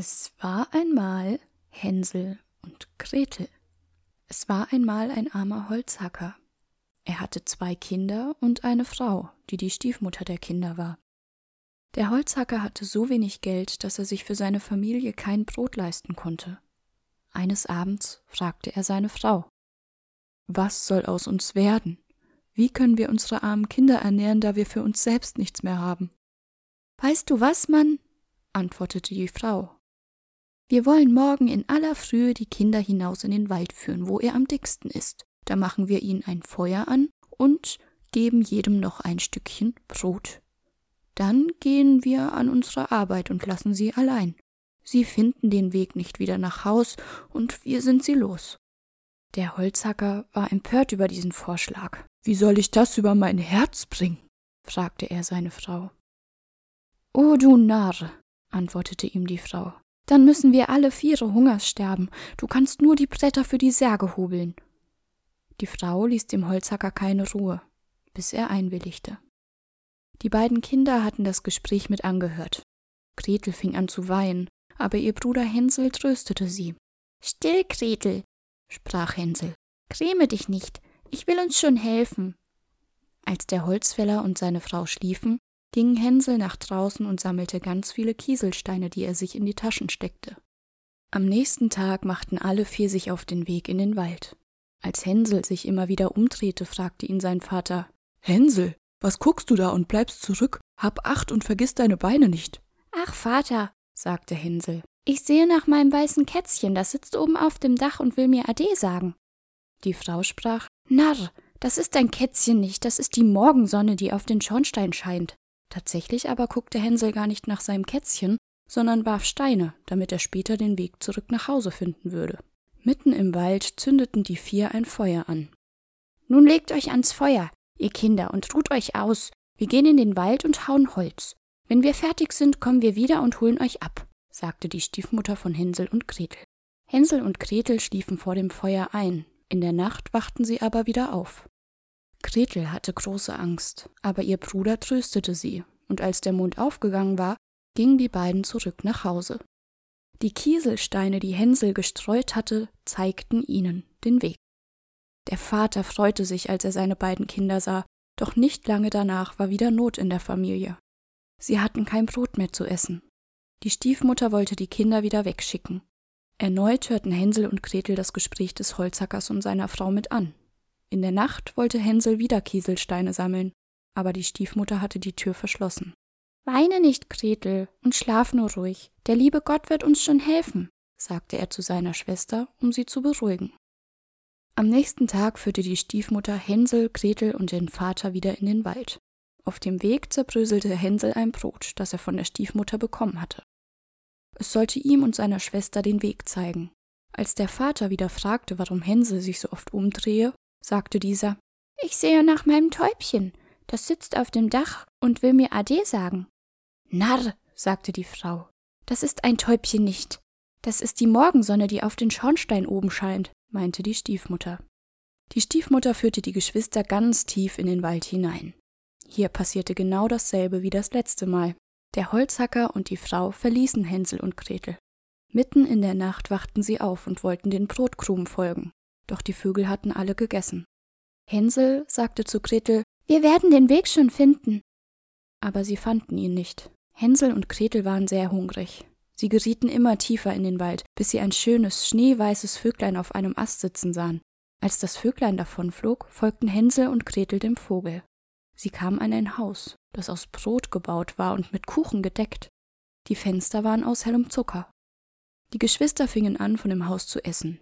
Es war einmal Hänsel und Gretel. Es war einmal ein armer Holzhacker. Er hatte zwei Kinder und eine Frau, die die Stiefmutter der Kinder war. Der Holzhacker hatte so wenig Geld, dass er sich für seine Familie kein Brot leisten konnte. Eines Abends fragte er seine Frau Was soll aus uns werden? Wie können wir unsere armen Kinder ernähren, da wir für uns selbst nichts mehr haben? Weißt du was, Mann? antwortete die Frau. Wir wollen morgen in aller Frühe die Kinder hinaus in den Wald führen, wo er am dicksten ist. Da machen wir ihnen ein Feuer an und geben jedem noch ein Stückchen Brot. Dann gehen wir an unsere Arbeit und lassen sie allein. Sie finden den Weg nicht wieder nach Haus, und wir sind sie los. Der Holzhacker war empört über diesen Vorschlag. Wie soll ich das über mein Herz bringen? fragte er seine Frau. O du Narr, antwortete ihm die Frau, dann müssen wir alle Viere Hungers sterben. Du kannst nur die Bretter für die Särge hobeln. Die Frau ließ dem Holzhacker keine Ruhe, bis er einwilligte. Die beiden Kinder hatten das Gespräch mit angehört. Gretel fing an zu weinen, aber ihr Bruder Hänsel tröstete sie. Still, Gretel, sprach Hänsel. Gräme dich nicht, ich will uns schon helfen. Als der Holzfäller und seine Frau schliefen, ging Hänsel nach draußen und sammelte ganz viele Kieselsteine, die er sich in die Taschen steckte. Am nächsten Tag machten alle vier sich auf den Weg in den Wald. Als Hänsel sich immer wieder umdrehte, fragte ihn sein Vater Hänsel, was guckst du da und bleibst zurück? Hab acht und vergiss deine Beine nicht. Ach, Vater, sagte Hänsel, ich sehe nach meinem weißen Kätzchen, das sitzt oben auf dem Dach und will mir Ade sagen. Die Frau sprach Narr, das ist dein Kätzchen nicht, das ist die Morgensonne, die auf den Schornstein scheint. Tatsächlich aber guckte Hänsel gar nicht nach seinem Kätzchen, sondern warf Steine, damit er später den Weg zurück nach Hause finden würde. Mitten im Wald zündeten die vier ein Feuer an. Nun legt euch ans Feuer, ihr Kinder, und ruht euch aus. Wir gehen in den Wald und hauen Holz. Wenn wir fertig sind, kommen wir wieder und holen euch ab, sagte die Stiefmutter von Hänsel und Gretel. Hänsel und Gretel schliefen vor dem Feuer ein, in der Nacht wachten sie aber wieder auf. Gretel hatte große Angst, aber ihr Bruder tröstete sie, und als der Mond aufgegangen war, gingen die beiden zurück nach Hause. Die Kieselsteine, die Hänsel gestreut hatte, zeigten ihnen den Weg. Der Vater freute sich, als er seine beiden Kinder sah, doch nicht lange danach war wieder Not in der Familie. Sie hatten kein Brot mehr zu essen. Die Stiefmutter wollte die Kinder wieder wegschicken. Erneut hörten Hänsel und Gretel das Gespräch des Holzhackers und seiner Frau mit an. In der Nacht wollte Hänsel wieder Kieselsteine sammeln, aber die Stiefmutter hatte die Tür verschlossen. Weine nicht, Gretel, und schlaf nur ruhig. Der liebe Gott wird uns schon helfen, sagte er zu seiner Schwester, um sie zu beruhigen. Am nächsten Tag führte die Stiefmutter Hänsel, Gretel und den Vater wieder in den Wald. Auf dem Weg zerbröselte Hänsel ein Brot, das er von der Stiefmutter bekommen hatte. Es sollte ihm und seiner Schwester den Weg zeigen. Als der Vater wieder fragte, warum Hänsel sich so oft umdrehe, sagte dieser. Ich sehe nach meinem Täubchen. Das sitzt auf dem Dach und will mir Ade sagen. Narr, sagte die Frau. Das ist ein Täubchen nicht. Das ist die Morgensonne, die auf den Schornstein oben scheint, meinte die Stiefmutter. Die Stiefmutter führte die Geschwister ganz tief in den Wald hinein. Hier passierte genau dasselbe wie das letzte Mal. Der Holzhacker und die Frau verließen Hänsel und Gretel. Mitten in der Nacht wachten sie auf und wollten den Brotkrumen folgen doch die Vögel hatten alle gegessen. Hänsel sagte zu Gretel, Wir werden den Weg schon finden. Aber sie fanden ihn nicht. Hänsel und Gretel waren sehr hungrig. Sie gerieten immer tiefer in den Wald, bis sie ein schönes, schneeweißes Vöglein auf einem Ast sitzen sahen. Als das Vöglein davonflog, folgten Hänsel und Gretel dem Vogel. Sie kamen an ein Haus, das aus Brot gebaut war und mit Kuchen gedeckt. Die Fenster waren aus hellem Zucker. Die Geschwister fingen an, von dem Haus zu essen.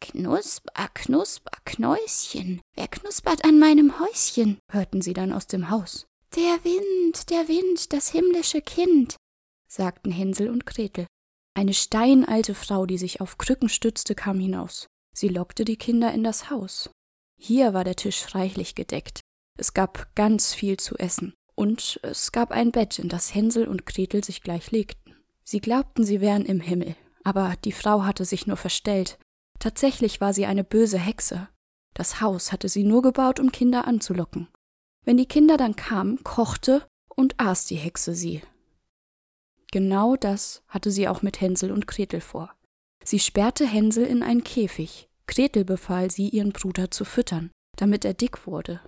Knusper, knusper, Knäuschen, wer knuspert an meinem Häuschen? hörten sie dann aus dem Haus. Der Wind, der Wind, das himmlische Kind, sagten Hänsel und Gretel. Eine steinalte Frau, die sich auf Krücken stützte, kam hinaus. Sie lockte die Kinder in das Haus. Hier war der Tisch reichlich gedeckt. Es gab ganz viel zu essen. Und es gab ein Bett, in das Hänsel und Gretel sich gleich legten. Sie glaubten, sie wären im Himmel, aber die Frau hatte sich nur verstellt, Tatsächlich war sie eine böse Hexe. Das Haus hatte sie nur gebaut, um Kinder anzulocken. Wenn die Kinder dann kamen, kochte und aß die Hexe sie. Genau das hatte sie auch mit Hänsel und Gretel vor. Sie sperrte Hänsel in einen Käfig. Gretel befahl sie, ihren Bruder zu füttern, damit er dick wurde.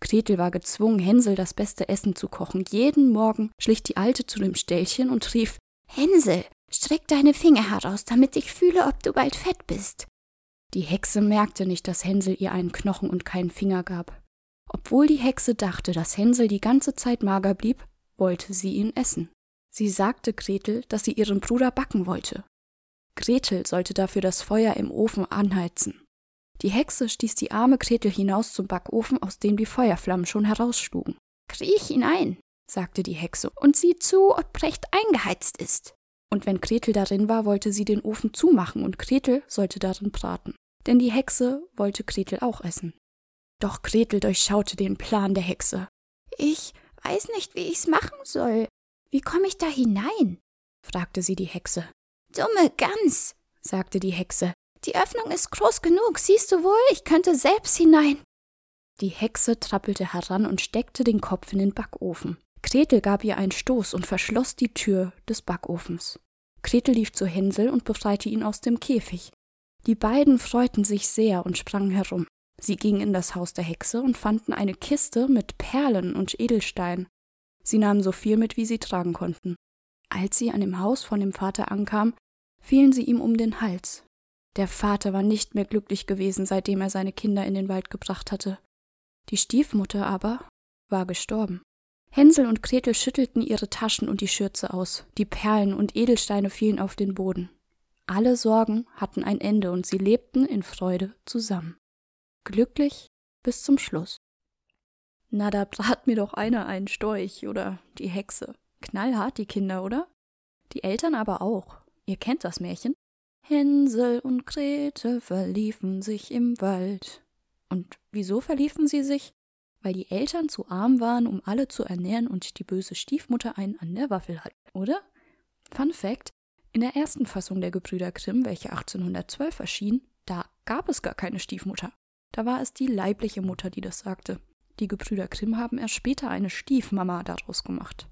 Gretel war gezwungen, Hänsel das beste Essen zu kochen. Jeden Morgen schlich die Alte zu dem Ställchen und rief Hänsel, streck deine Finger heraus, damit ich fühle, ob du bald fett bist. Die Hexe merkte nicht, dass Hänsel ihr einen Knochen und keinen Finger gab. Obwohl die Hexe dachte, dass Hänsel die ganze Zeit mager blieb, wollte sie ihn essen. Sie sagte Gretel, dass sie ihren Bruder backen wollte. Gretel sollte dafür das Feuer im Ofen anheizen. Die Hexe stieß die arme Gretel hinaus zum Backofen, aus dem die Feuerflammen schon herausschlugen. Kriech hinein, sagte die Hexe, und sieh zu, ob recht eingeheizt ist. Und wenn Gretel darin war, wollte sie den Ofen zumachen und Gretel sollte darin braten. Denn die Hexe wollte Gretel auch essen. Doch Gretel durchschaute den Plan der Hexe. Ich weiß nicht, wie ich's machen soll. Wie komme ich da hinein? fragte sie die Hexe. Dumme Gans, sagte die Hexe. Die Öffnung ist groß genug, siehst du wohl, ich könnte selbst hinein. Die Hexe trappelte heran und steckte den Kopf in den Backofen. Gretel gab ihr einen Stoß und verschloss die Tür des Backofens. Gretel lief zu Hänsel und befreite ihn aus dem Käfig. Die beiden freuten sich sehr und sprangen herum. Sie gingen in das Haus der Hexe und fanden eine Kiste mit Perlen und Edelsteinen. Sie nahmen so viel mit, wie sie tragen konnten. Als sie an dem Haus von dem Vater ankamen, fielen sie ihm um den Hals. Der Vater war nicht mehr glücklich gewesen, seitdem er seine Kinder in den Wald gebracht hatte. Die Stiefmutter aber war gestorben. Hänsel und Gretel schüttelten ihre Taschen und die Schürze aus, die Perlen und Edelsteine fielen auf den Boden. Alle Sorgen hatten ein Ende und sie lebten in Freude zusammen. Glücklich bis zum Schluss. Na, da brat mir doch einer einen Storch oder die Hexe. Knallhart die Kinder, oder? Die Eltern aber auch. Ihr kennt das Märchen? Hänsel und Gretel verliefen sich im Wald. Und wieso verliefen sie sich? Weil die Eltern zu arm waren, um alle zu ernähren und die böse Stiefmutter einen an der Waffel hat, oder? Fun Fact: In der ersten Fassung der Gebrüder Grimm, welche 1812 erschien, da gab es gar keine Stiefmutter. Da war es die leibliche Mutter, die das sagte. Die Gebrüder Grimm haben erst später eine Stiefmama daraus gemacht.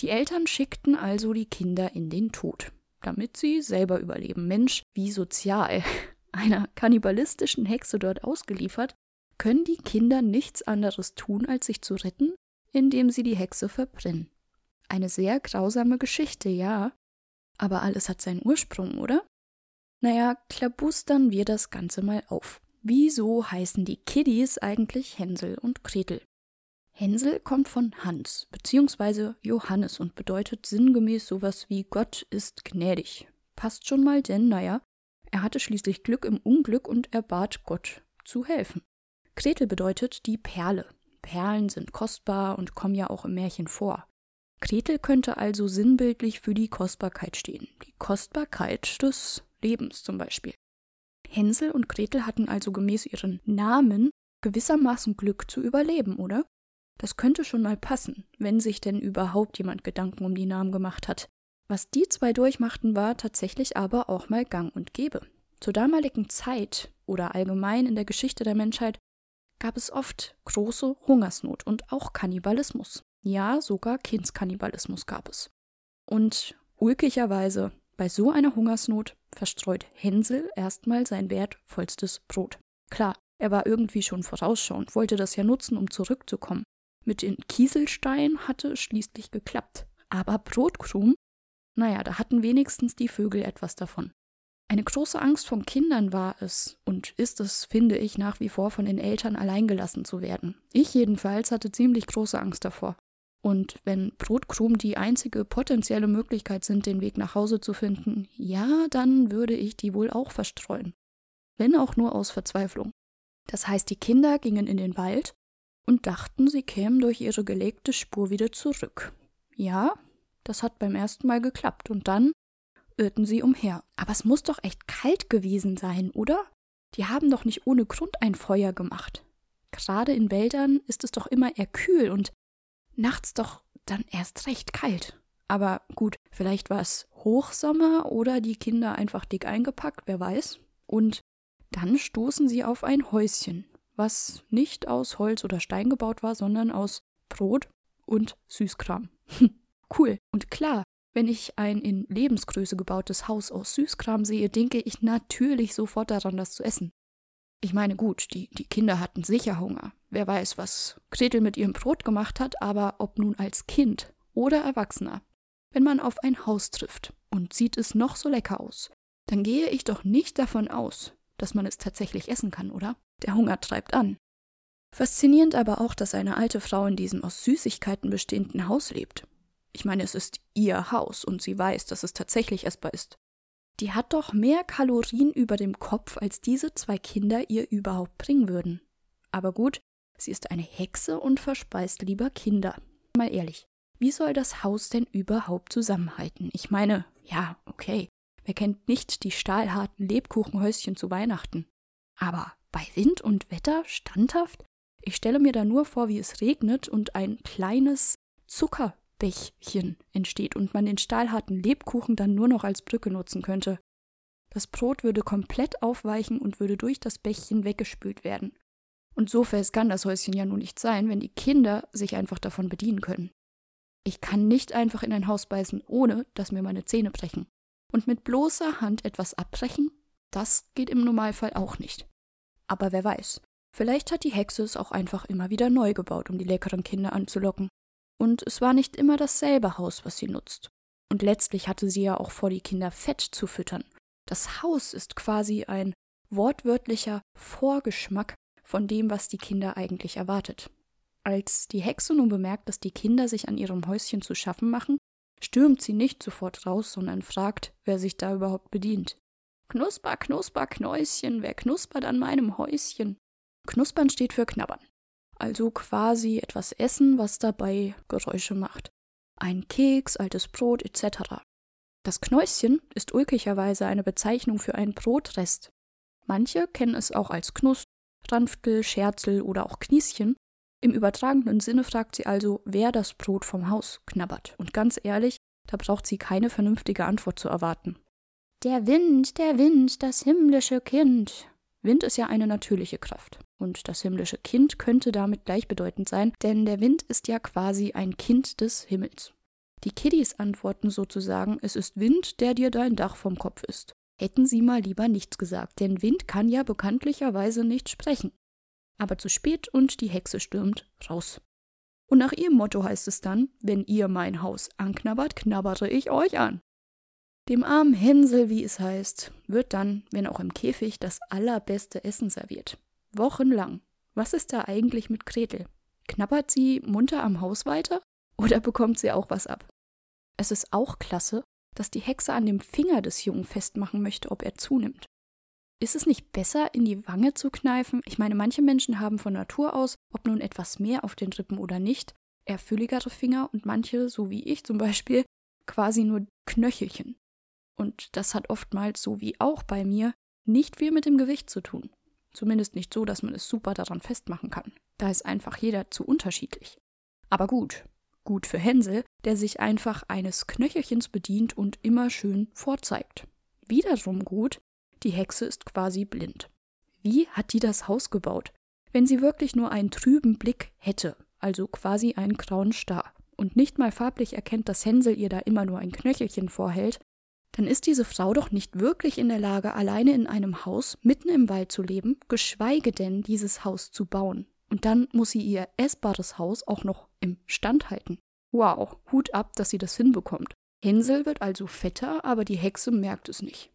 Die Eltern schickten also die Kinder in den Tod, damit sie selber überleben. Mensch, wie sozial. Einer kannibalistischen Hexe dort ausgeliefert, können die Kinder nichts anderes tun, als sich zu retten, indem sie die Hexe verbrennen. Eine sehr grausame Geschichte, ja. Aber alles hat seinen Ursprung, oder? Naja, klabustern wir das Ganze mal auf. Wieso heißen die Kiddies eigentlich Hänsel und Gretel? Hänsel kommt von Hans bzw. Johannes und bedeutet sinngemäß sowas wie Gott ist gnädig. Passt schon mal, denn naja, er hatte schließlich Glück im Unglück und er bat Gott zu helfen. Gretel bedeutet die Perle. Perlen sind kostbar und kommen ja auch im Märchen vor. Gretel könnte also sinnbildlich für die Kostbarkeit stehen. Die Kostbarkeit des Lebens zum Beispiel. Hänsel und Gretel hatten also gemäß ihren Namen gewissermaßen Glück zu überleben, oder? Das könnte schon mal passen, wenn sich denn überhaupt jemand Gedanken um die Namen gemacht hat. Was die zwei durchmachten, war tatsächlich aber auch mal gang und gäbe. Zur damaligen Zeit oder allgemein in der Geschichte der Menschheit gab es oft große Hungersnot und auch Kannibalismus. Ja, sogar Kindskannibalismus gab es. Und ulkigerweise bei so einer Hungersnot verstreut Hänsel erstmal sein wertvollstes Brot. Klar, er war irgendwie schon vorausschauend, wollte das ja nutzen, um zurückzukommen. Mit den Kieselsteinen hatte es schließlich geklappt. Aber Brotkrumen? Naja, da hatten wenigstens die Vögel etwas davon. Eine große Angst von Kindern war es und ist es, finde ich, nach wie vor von den Eltern alleingelassen zu werden. Ich jedenfalls hatte ziemlich große Angst davor. Und wenn Brotkrumen die einzige potenzielle Möglichkeit sind, den Weg nach Hause zu finden, ja, dann würde ich die wohl auch verstreuen. Wenn auch nur aus Verzweiflung. Das heißt, die Kinder gingen in den Wald und dachten, sie kämen durch ihre gelegte Spur wieder zurück. Ja, das hat beim ersten Mal geklappt und dann irrten sie umher. Aber es muss doch echt kalt gewesen sein, oder? Die haben doch nicht ohne Grund ein Feuer gemacht. Gerade in Wäldern ist es doch immer eher kühl und nachts doch dann erst recht kalt. Aber gut, vielleicht war es Hochsommer oder die Kinder einfach dick eingepackt, wer weiß. Und dann stoßen sie auf ein Häuschen, was nicht aus Holz oder Stein gebaut war, sondern aus Brot und Süßkram. cool. Und klar, Wenn ich ein in Lebensgröße gebautes Haus aus Süßkram sehe, denke ich natürlich sofort daran, das zu essen. Ich meine, gut, die, die Kinder hatten sicher Hunger. Wer weiß, was Gretel mit ihrem Brot gemacht hat, aber ob nun als Kind oder Erwachsener. Wenn man auf ein Haus trifft und sieht es noch so lecker aus, dann gehe ich doch nicht davon aus, dass man es tatsächlich essen kann, oder? Der Hunger treibt an. Faszinierend aber auch, dass eine alte Frau in diesem aus Süßigkeiten bestehenden Haus lebt. Ich meine, es ist ihr Haus und sie weiß, dass es tatsächlich essbar ist. Die hat doch mehr Kalorien über dem Kopf, als diese zwei Kinder ihr überhaupt bringen würden. Aber gut, sie ist eine Hexe und verspeist lieber Kinder. Mal ehrlich, wie soll das Haus denn überhaupt zusammenhalten? Ich meine, ja, okay, wer kennt nicht die stahlharten Lebkuchenhäuschen zu Weihnachten? Aber bei Wind und Wetter standhaft? Ich stelle mir da nur vor, wie es regnet und ein kleines Zuckerbächchen entsteht und man den stahlharten Lebkuchen dann nur noch als Brücke nutzen könnte. Das Brot würde komplett aufweichen und würde durch das Bächchen weggespült werden. Und so fest kann das Häuschen ja nun nicht sein, wenn die Kinder sich einfach davon bedienen können. Ich kann nicht einfach in ein Haus beißen, ohne dass mir meine Zähne brechen. Und mit bloßer Hand etwas abbrechen, das geht im Normalfall auch nicht. Aber wer weiß, Vielleicht hat die Hexe es auch einfach immer wieder neu gebaut, um die leckeren Kinder anzulocken. Und es war nicht immer dasselbe Haus, was sie nutzt. Und letztlich hatte sie ja auch vor, die Kinder fett zu füttern. Das Haus ist quasi ein wortwörtlicher Vorgeschmack von dem, was die Kinder eigentlich erwartet. Als die Hexe nun bemerkt, dass die Kinder sich an ihrem Häuschen zu schaffen machen, stürmt sie nicht sofort raus, sondern fragt, wer sich da überhaupt bedient. Knusper, knusper, Knäuschen, wer knuspert an meinem Häuschen? Knuspern steht für knabbern. Also quasi etwas essen, was dabei Geräusche macht. Ein Keks, altes Brot etc. Das Knäuschen ist ulkigerweise eine Bezeichnung für einen Brotrest. Manche kennen es auch als Knust, Ranftel, Scherzel oder auch Knieschen. Im übertragenen Sinne fragt sie also, wer das Brot vom Haus knabbert. Und ganz ehrlich, da braucht sie keine vernünftige Antwort zu erwarten. Der Wind, der Wind, das himmlische Kind, Wind ist ja eine natürliche Kraft. Und das himmlische Kind könnte damit gleichbedeutend sein, denn der Wind ist ja quasi ein Kind des Himmels. Die Kiddies antworten sozusagen, es ist Wind, der dir dein Dach vom Kopf ist. Hätten sie mal lieber nichts gesagt, denn Wind kann ja bekanntlicherweise nicht sprechen. Aber zu spät und die Hexe stürmt raus. Und nach ihrem Motto heißt es dann, wenn ihr mein Haus anknabbert, knabbere ich euch an. Dem armen Hänsel, wie es heißt, wird dann, wenn auch im Käfig, das allerbeste Essen serviert. Wochenlang. Was ist da eigentlich mit Gretel? Knabbert sie munter am Haus weiter? Oder bekommt sie auch was ab? Es ist auch klasse, dass die Hexe an dem Finger des Jungen festmachen möchte, ob er zunimmt. Ist es nicht besser, in die Wange zu kneifen? Ich meine, manche Menschen haben von Natur aus, ob nun etwas mehr auf den Rippen oder nicht, eher fülligere Finger und manche, so wie ich zum Beispiel, quasi nur Knöchelchen. Und das hat oftmals, so wie auch bei mir, nicht viel mit dem Gewicht zu tun. Zumindest nicht so, dass man es super daran festmachen kann. Da ist einfach jeder zu unterschiedlich. Aber gut, gut für Hänsel, der sich einfach eines Knöchelchens bedient und immer schön vorzeigt. Wiederum gut, die Hexe ist quasi blind. Wie hat die das Haus gebaut? Wenn sie wirklich nur einen trüben Blick hätte, also quasi einen grauen Star, und nicht mal farblich erkennt, dass Hänsel ihr da immer nur ein Knöchelchen vorhält, dann ist diese Frau doch nicht wirklich in der Lage, alleine in einem Haus mitten im Wald zu leben, geschweige denn dieses Haus zu bauen. Und dann muss sie ihr essbares Haus auch noch im Stand halten. Wow, Hut ab, dass sie das hinbekommt. Hänsel wird also fetter, aber die Hexe merkt es nicht.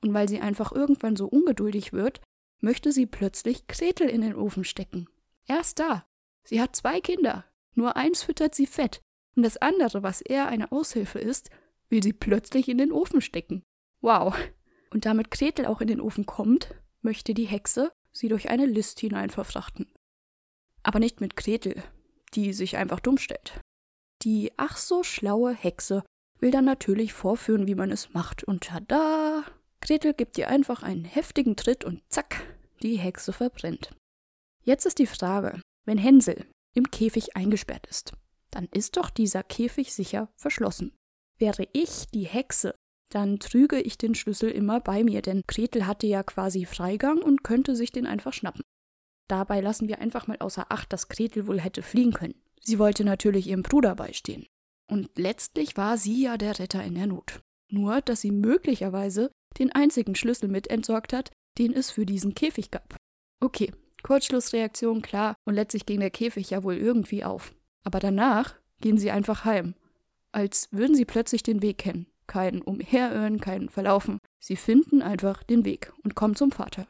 Und weil sie einfach irgendwann so ungeduldig wird, möchte sie plötzlich Gretel in den Ofen stecken. Erst da. Sie hat zwei Kinder. Nur eins füttert sie fett. Und das andere, was eher eine Aushilfe ist, will sie plötzlich in den Ofen stecken. Wow. Und damit Gretel auch in den Ofen kommt, möchte die Hexe sie durch eine List hinein verfrachten. Aber nicht mit Gretel, die sich einfach dumm stellt. Die ach so schlaue Hexe will dann natürlich vorführen, wie man es macht. Und tada! Gretel gibt ihr einfach einen heftigen Tritt und zack, die Hexe verbrennt. Jetzt ist die Frage, wenn Hänsel im Käfig eingesperrt ist, dann ist doch dieser Käfig sicher verschlossen. Wäre ich die Hexe, dann trüge ich den Schlüssel immer bei mir, denn Gretel hatte ja quasi Freigang und könnte sich den einfach schnappen. Dabei lassen wir einfach mal außer Acht, dass Gretel wohl hätte fliehen können. Sie wollte natürlich ihrem Bruder beistehen. Und letztlich war sie ja der Retter in der Not. Nur, dass sie möglicherweise den einzigen Schlüssel mit entsorgt hat, den es für diesen Käfig gab. Okay, Kurzschlussreaktion klar und letztlich ging der Käfig ja wohl irgendwie auf. Aber danach gehen sie einfach heim. Als würden sie plötzlich den Weg kennen. Kein Umherirren, kein Verlaufen. Sie finden einfach den Weg und kommen zum Vater.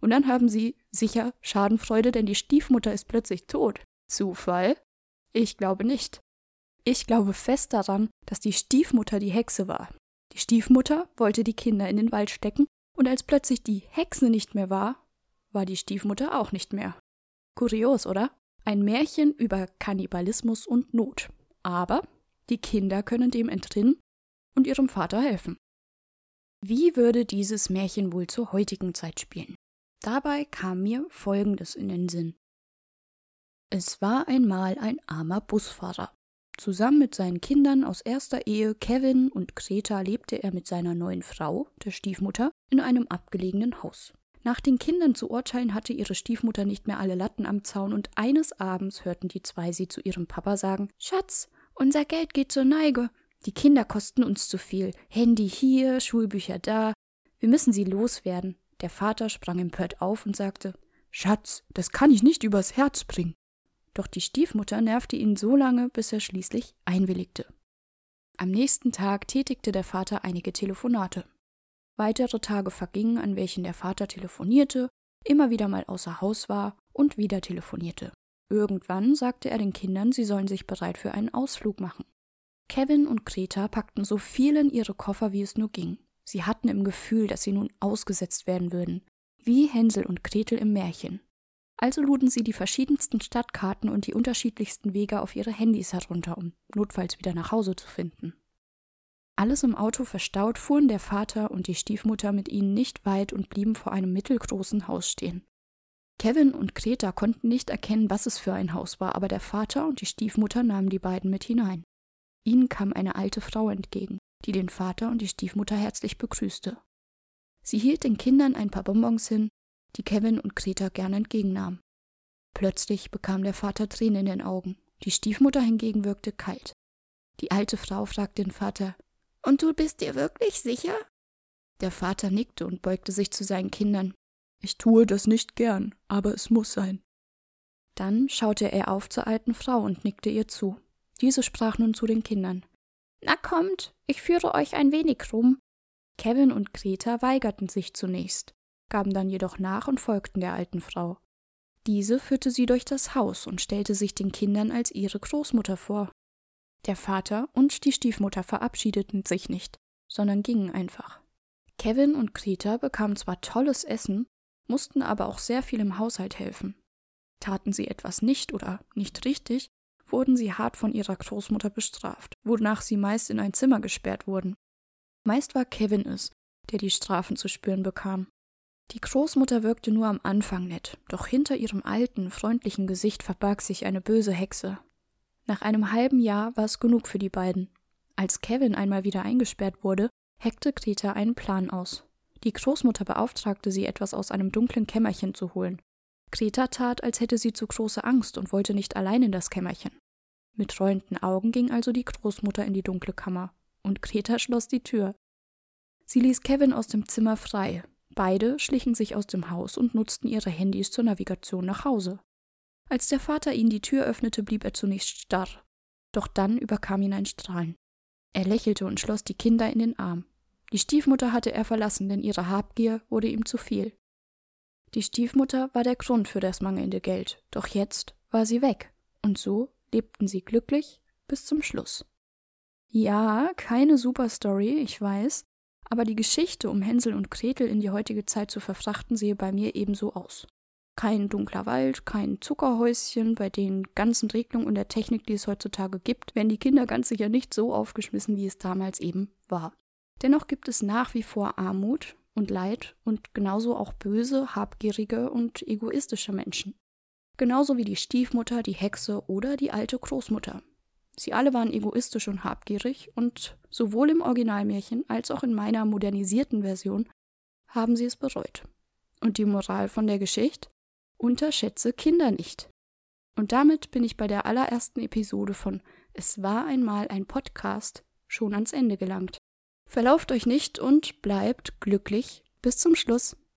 Und dann haben sie sicher Schadenfreude, denn die Stiefmutter ist plötzlich tot. Zufall? Ich glaube nicht. Ich glaube fest daran, dass die Stiefmutter die Hexe war. Die Stiefmutter wollte die Kinder in den Wald stecken, und als plötzlich die Hexe nicht mehr war, war die Stiefmutter auch nicht mehr. Kurios, oder? Ein Märchen über Kannibalismus und Not. Aber die Kinder können dem entrinnen und ihrem Vater helfen. Wie würde dieses Märchen wohl zur heutigen Zeit spielen? Dabei kam mir Folgendes in den Sinn. Es war einmal ein armer Busfahrer. Zusammen mit seinen Kindern aus erster Ehe Kevin und Greta lebte er mit seiner neuen Frau, der Stiefmutter, in einem abgelegenen Haus. Nach den Kindern zu urteilen hatte ihre Stiefmutter nicht mehr alle Latten am Zaun und eines Abends hörten die zwei sie zu ihrem Papa sagen: Schatz, unser Geld geht zur Neige. Die Kinder kosten uns zu viel. Handy hier, Schulbücher da. Wir müssen sie loswerden. Der Vater sprang empört auf und sagte: Schatz, das kann ich nicht übers Herz bringen. Doch die Stiefmutter nervte ihn so lange, bis er schließlich einwilligte. Am nächsten Tag tätigte der Vater einige Telefonate. Weitere Tage vergingen, an welchen der Vater telefonierte, immer wieder mal außer Haus war und wieder telefonierte. Irgendwann sagte er den Kindern, sie sollen sich bereit für einen Ausflug machen. Kevin und Greta packten so viel in ihre Koffer, wie es nur ging. Sie hatten im Gefühl, dass sie nun ausgesetzt werden würden, wie Hänsel und Gretel im Märchen. Also luden sie die verschiedensten Stadtkarten und die unterschiedlichsten Wege auf ihre Handys herunter, um notfalls wieder nach Hause zu finden. Alles im Auto verstaut fuhren der Vater und die Stiefmutter mit ihnen nicht weit und blieben vor einem mittelgroßen Haus stehen. Kevin und Greta konnten nicht erkennen, was es für ein Haus war, aber der Vater und die Stiefmutter nahmen die beiden mit hinein. Ihnen kam eine alte Frau entgegen, die den Vater und die Stiefmutter herzlich begrüßte. Sie hielt den Kindern ein paar Bonbons hin, die Kevin und Greta gern entgegennahmen. Plötzlich bekam der Vater Tränen in den Augen, die Stiefmutter hingegen wirkte kalt. Die alte Frau fragte den Vater Und du bist dir wirklich sicher? Der Vater nickte und beugte sich zu seinen Kindern. Ich tue das nicht gern, aber es muss sein. Dann schaute er auf zur alten Frau und nickte ihr zu. Diese sprach nun zu den Kindern. Na kommt, ich führe euch ein wenig rum. Kevin und Greta weigerten sich zunächst gaben dann jedoch nach und folgten der alten Frau. Diese führte sie durch das Haus und stellte sich den Kindern als ihre Großmutter vor. Der Vater und die Stiefmutter verabschiedeten sich nicht, sondern gingen einfach. Kevin und Greta bekamen zwar tolles Essen, mussten aber auch sehr viel im Haushalt helfen. Taten sie etwas nicht oder nicht richtig, wurden sie hart von ihrer Großmutter bestraft, wonach sie meist in ein Zimmer gesperrt wurden. Meist war Kevin es, der die Strafen zu spüren bekam. Die Großmutter wirkte nur am Anfang nett, doch hinter ihrem alten, freundlichen Gesicht verbarg sich eine böse Hexe. Nach einem halben Jahr war es genug für die beiden. Als Kevin einmal wieder eingesperrt wurde, heckte Greta einen Plan aus. Die Großmutter beauftragte sie, etwas aus einem dunklen Kämmerchen zu holen. Greta tat, als hätte sie zu große Angst und wollte nicht allein in das Kämmerchen. Mit rollenden Augen ging also die Großmutter in die dunkle Kammer, und Greta schloss die Tür. Sie ließ Kevin aus dem Zimmer frei, Beide schlichen sich aus dem Haus und nutzten ihre Handys zur Navigation nach Hause. Als der Vater ihnen die Tür öffnete, blieb er zunächst starr. Doch dann überkam ihn ein Strahlen. Er lächelte und schloss die Kinder in den Arm. Die Stiefmutter hatte er verlassen, denn ihre Habgier wurde ihm zu viel. Die Stiefmutter war der Grund für das mangelnde Geld, doch jetzt war sie weg, und so lebten sie glücklich bis zum Schluss. Ja, keine Superstory, ich weiß, aber die Geschichte, um Hänsel und Gretel in die heutige Zeit zu verfrachten, sehe bei mir ebenso aus. Kein dunkler Wald, kein Zuckerhäuschen, bei den ganzen Regelungen und der Technik, die es heutzutage gibt, werden die Kinder ganz sicher nicht so aufgeschmissen, wie es damals eben war. Dennoch gibt es nach wie vor Armut und Leid und genauso auch böse, habgierige und egoistische Menschen. Genauso wie die Stiefmutter, die Hexe oder die alte Großmutter, Sie alle waren egoistisch und habgierig und sowohl im Originalmärchen als auch in meiner modernisierten Version haben sie es bereut. Und die Moral von der Geschichte? Unterschätze Kinder nicht. Und damit bin ich bei der allerersten Episode von Es war einmal ein Podcast schon ans Ende gelangt. Verlauft euch nicht und bleibt glücklich bis zum Schluss.